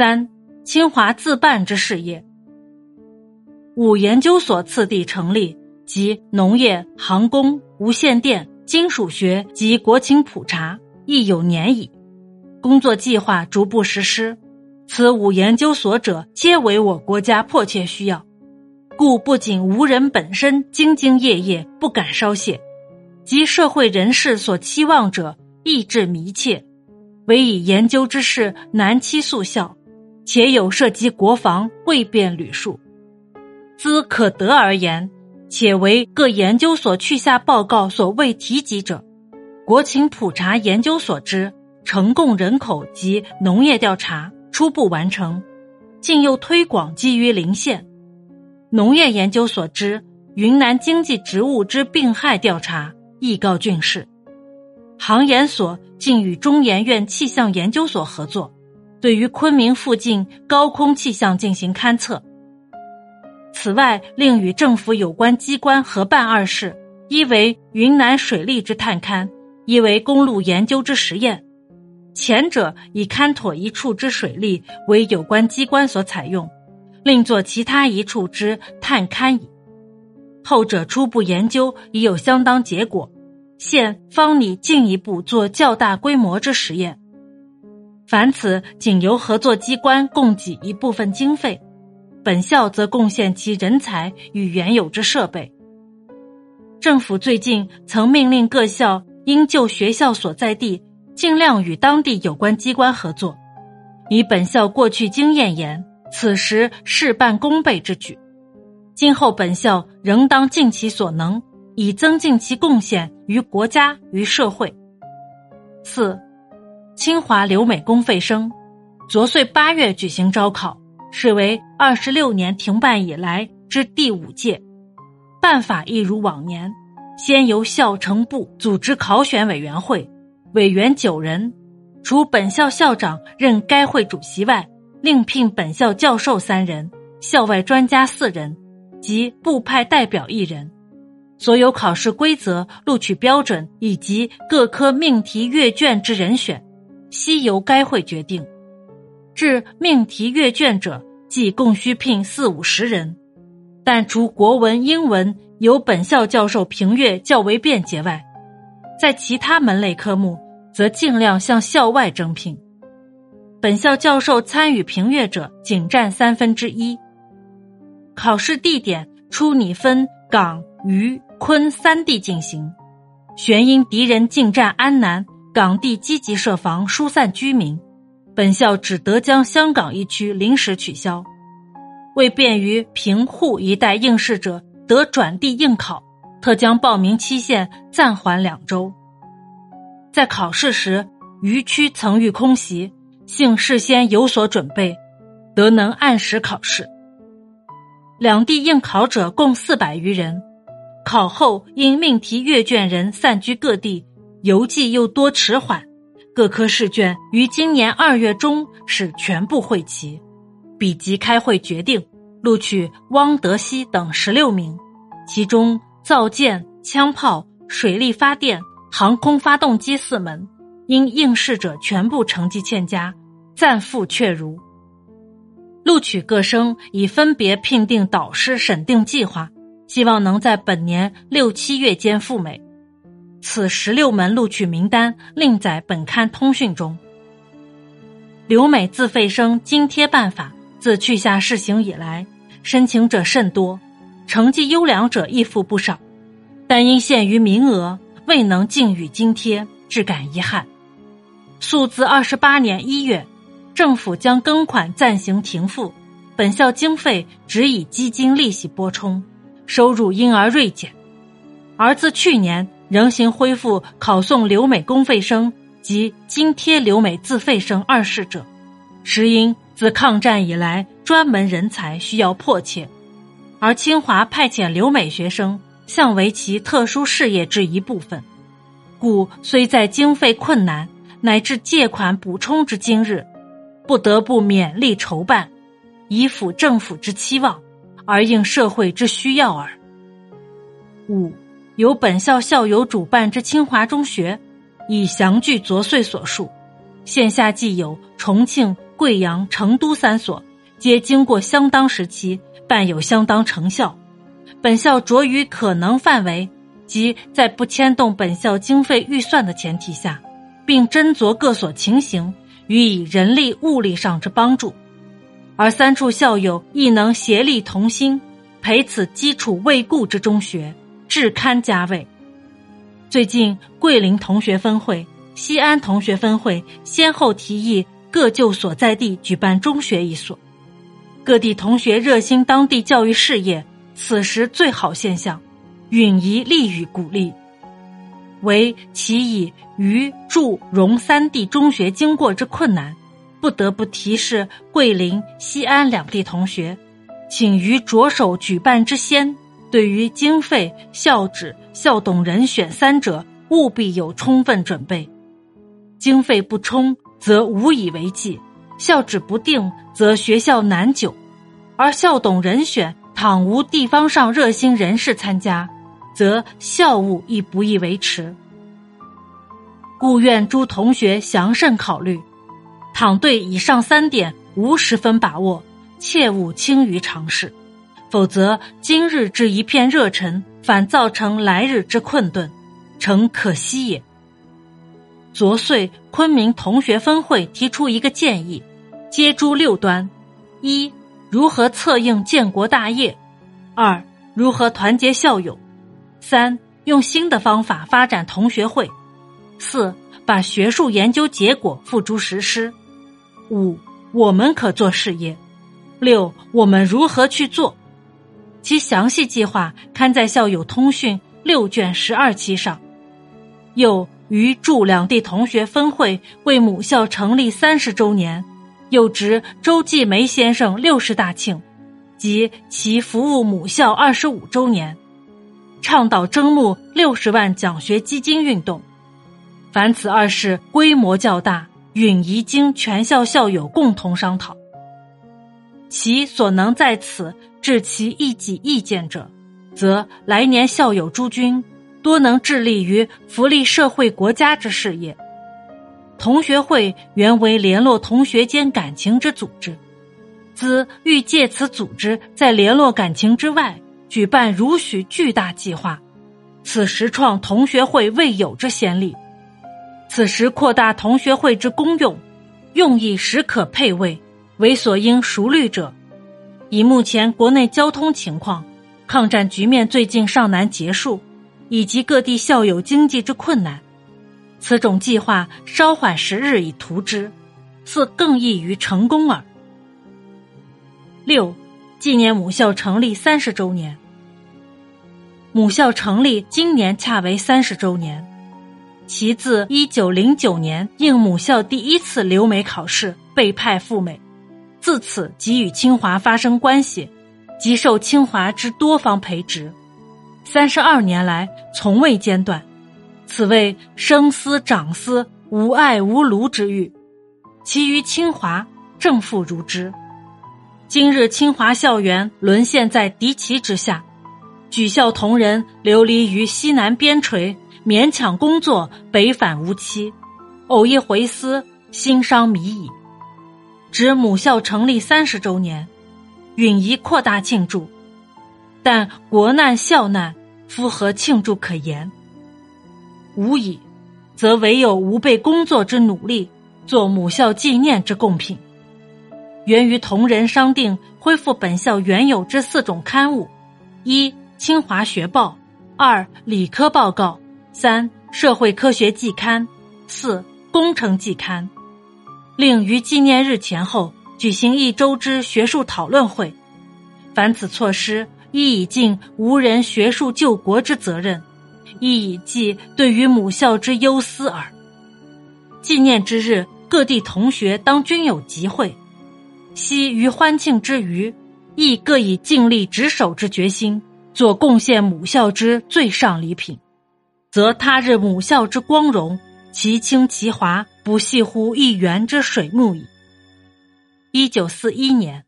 三、清华自办之事业。五研究所次第成立，即农业、航空、无线电、金属学及国情普查，亦有年矣。工作计划逐步实施，此五研究所者，皆为我国家迫切需要，故不仅吾人本身兢兢业业，不敢稍懈，及社会人士所期望者，意志迷切，唯以研究之事难期速效，且有涉及国防，未便履述。兹可得而言，且为各研究所去下报告所未提及者，国情普查研究所之。城共人口及农业调查初步完成，竟又推广基于邻县。农业研究所之云南经济植物之病害调查亦告竣事。航研所竟与中研院气象研究所合作，对于昆明附近高空气象进行勘测。此外，另与政府有关机关合办二事：一为云南水利之探勘，一为公路研究之实验。前者以勘妥一处之水利为有关机关所采用，另作其他一处之探勘矣。后者初步研究已有相当结果，现方拟进一步做较大规模之实验。凡此仅由合作机关供给一部分经费，本校则贡献其人才与原有之设备。政府最近曾命令各校应就学校所在地。尽量与当地有关机关合作，以本校过去经验言，此时事半功倍之举。今后本校仍当尽其所能，以增进其贡献于国家与社会。四，清华留美公费生，昨岁八月举行招考，是为二十六年停办以来之第五届。办法一如往年，先由校成部组织考选委员会。委员九人，除本校校长任该会主席外，另聘本校教授三人、校外专家四人及部派代表一人。所有考试规则、录取标准以及各科命题阅卷之人选，悉由该会决定。至命题阅卷者，即共需聘四五十人，但除国文、英文由本校教授评阅较为便捷外。在其他门类科目，则尽量向校外征聘。本校教授参与评阅者仅占三分之一。考试地点初拟分港、渝、昆三地进行，旋因敌人进占安南，港地积极设防疏散居民，本校只得将香港一区临时取消。为便于平沪一带应试者得转地应考。特将报名期限暂缓两周。在考试时，余区曾遇空袭，幸事先有所准备，得能按时考试。两地应考者共四百余人，考后因命题阅卷人散居各地，邮寄又多迟缓，各科试卷于今年二月中使全部汇齐。比即开会决定录取汪德熙等十六名，其中。造舰、枪炮、水力发电、航空发动机四门，因应试者全部成绩欠佳，暂复确如。录取各生已分别聘定导师审定计划，希望能在本年六七月间赴美。此十六门录取名单另在本刊通讯中。留美自费生津贴办法自去下试行以来，申请者甚多。成绩优良者亦负不少，但因限于名额，未能尽予津贴，致感遗憾。素自二十八年一月，政府将庚款暂行停付，本校经费只以基金利息拨充，收入因而锐减。而自去年仍行恢复考送留美公费生及津贴留美自费生二事者，实因自抗战以来，专门人才需要迫切。而清华派遣留美学生，向为其特殊事业之一部分，故虽在经费困难乃至借款补充之今日，不得不勉力筹办，以辅政府之期望，而应社会之需要耳。五，由本校校友主办之清华中学，已详据昨岁所述，现下既有重庆、贵阳、成都三所，皆经过相当时期，伴有相当成效。本校着于可能范围，即在不牵动本校经费预算的前提下，并斟酌各所情形，予以人力物力上之帮助。而三处校友亦能协力同心，培此基础未固之中学，至堪家位。最近，桂林同学分会、西安同学分会先后提议各就所在地举办中学一所，各地同学热心当地教育事业，此时最好现象，允宜利予鼓励。唯其以渝、祝、融三地中学经过之困难，不得不提示桂林、西安两地同学，请于着手举办之先。对于经费、校址、校董人选三者，务必有充分准备。经费不充，则无以为继；校址不定，则学校难久；而校董人选，倘无地方上热心人士参加，则校务亦不易维持。故愿诸同学详慎考虑。倘对以上三点无十分把握，切勿轻于尝试。否则，今日之一片热忱，反造成来日之困顿，诚可惜也。昨岁昆明同学分会提出一个建议，接诸六端：一、如何策应建国大业；二、如何团结校友；三、用新的方法发展同学会；四、把学术研究结果付诸实施；五、我们可做事业；六、我们如何去做。其详细计划刊在校友通讯六卷十二期上。又于驻两地同学分会为母校成立三十周年，又值周继梅先生六十大庆，及其服务母校二十五周年，倡导征募六十万奖学基金运动。凡此二事规模较大，允宜经全校校友共同商讨。其所能在此。致其一己意见者，则来年校友诸君多能致力于福利社会国家之事业。同学会原为联络同学间感情之组织，兹欲借此组织在联络感情之外，举办如许巨大计划，此时创同学会未有之先例。此时扩大同学会之功用，用意实可配位，为所应熟虑者。以目前国内交通情况，抗战局面最近尚难结束，以及各地校友经济之困难，此种计划稍缓时日以图之，似更易于成功耳。六，纪念母校成立三十周年。母校成立今年恰为三十周年，其自一九零九年应母校第一次留美考试被派赴美。自此即与清华发生关系，即受清华之多方培植，三十二年来从未间断，此谓生思长思无爱无庐之欲。其余清华正负如之。今日清华校园沦陷在敌旗之下，举校同仁流离于西南边陲，勉强工作，北返无期，偶一回思，心伤迷矣。指母校成立三十周年，允宜扩大庆祝，但国难校难，夫何庆祝可言？无以，则唯有吾辈工作之努力，做母校纪念之贡品。源于同仁商定恢复本校原有之四种刊物：一、清华学报；二、理科报告；三、社会科学季刊；四、工程季刊。令于纪念日前后举行一周之学术讨论会，凡此措施，亦以尽无人学术救国之责任，亦以记对于母校之忧思耳。纪念之日，各地同学当均有集会，昔于欢庆之余，亦各以尽力执守之决心，做贡献母校之最上礼品，则他日母校之光荣。其清其华，不系乎一园之水木矣。一九四一年。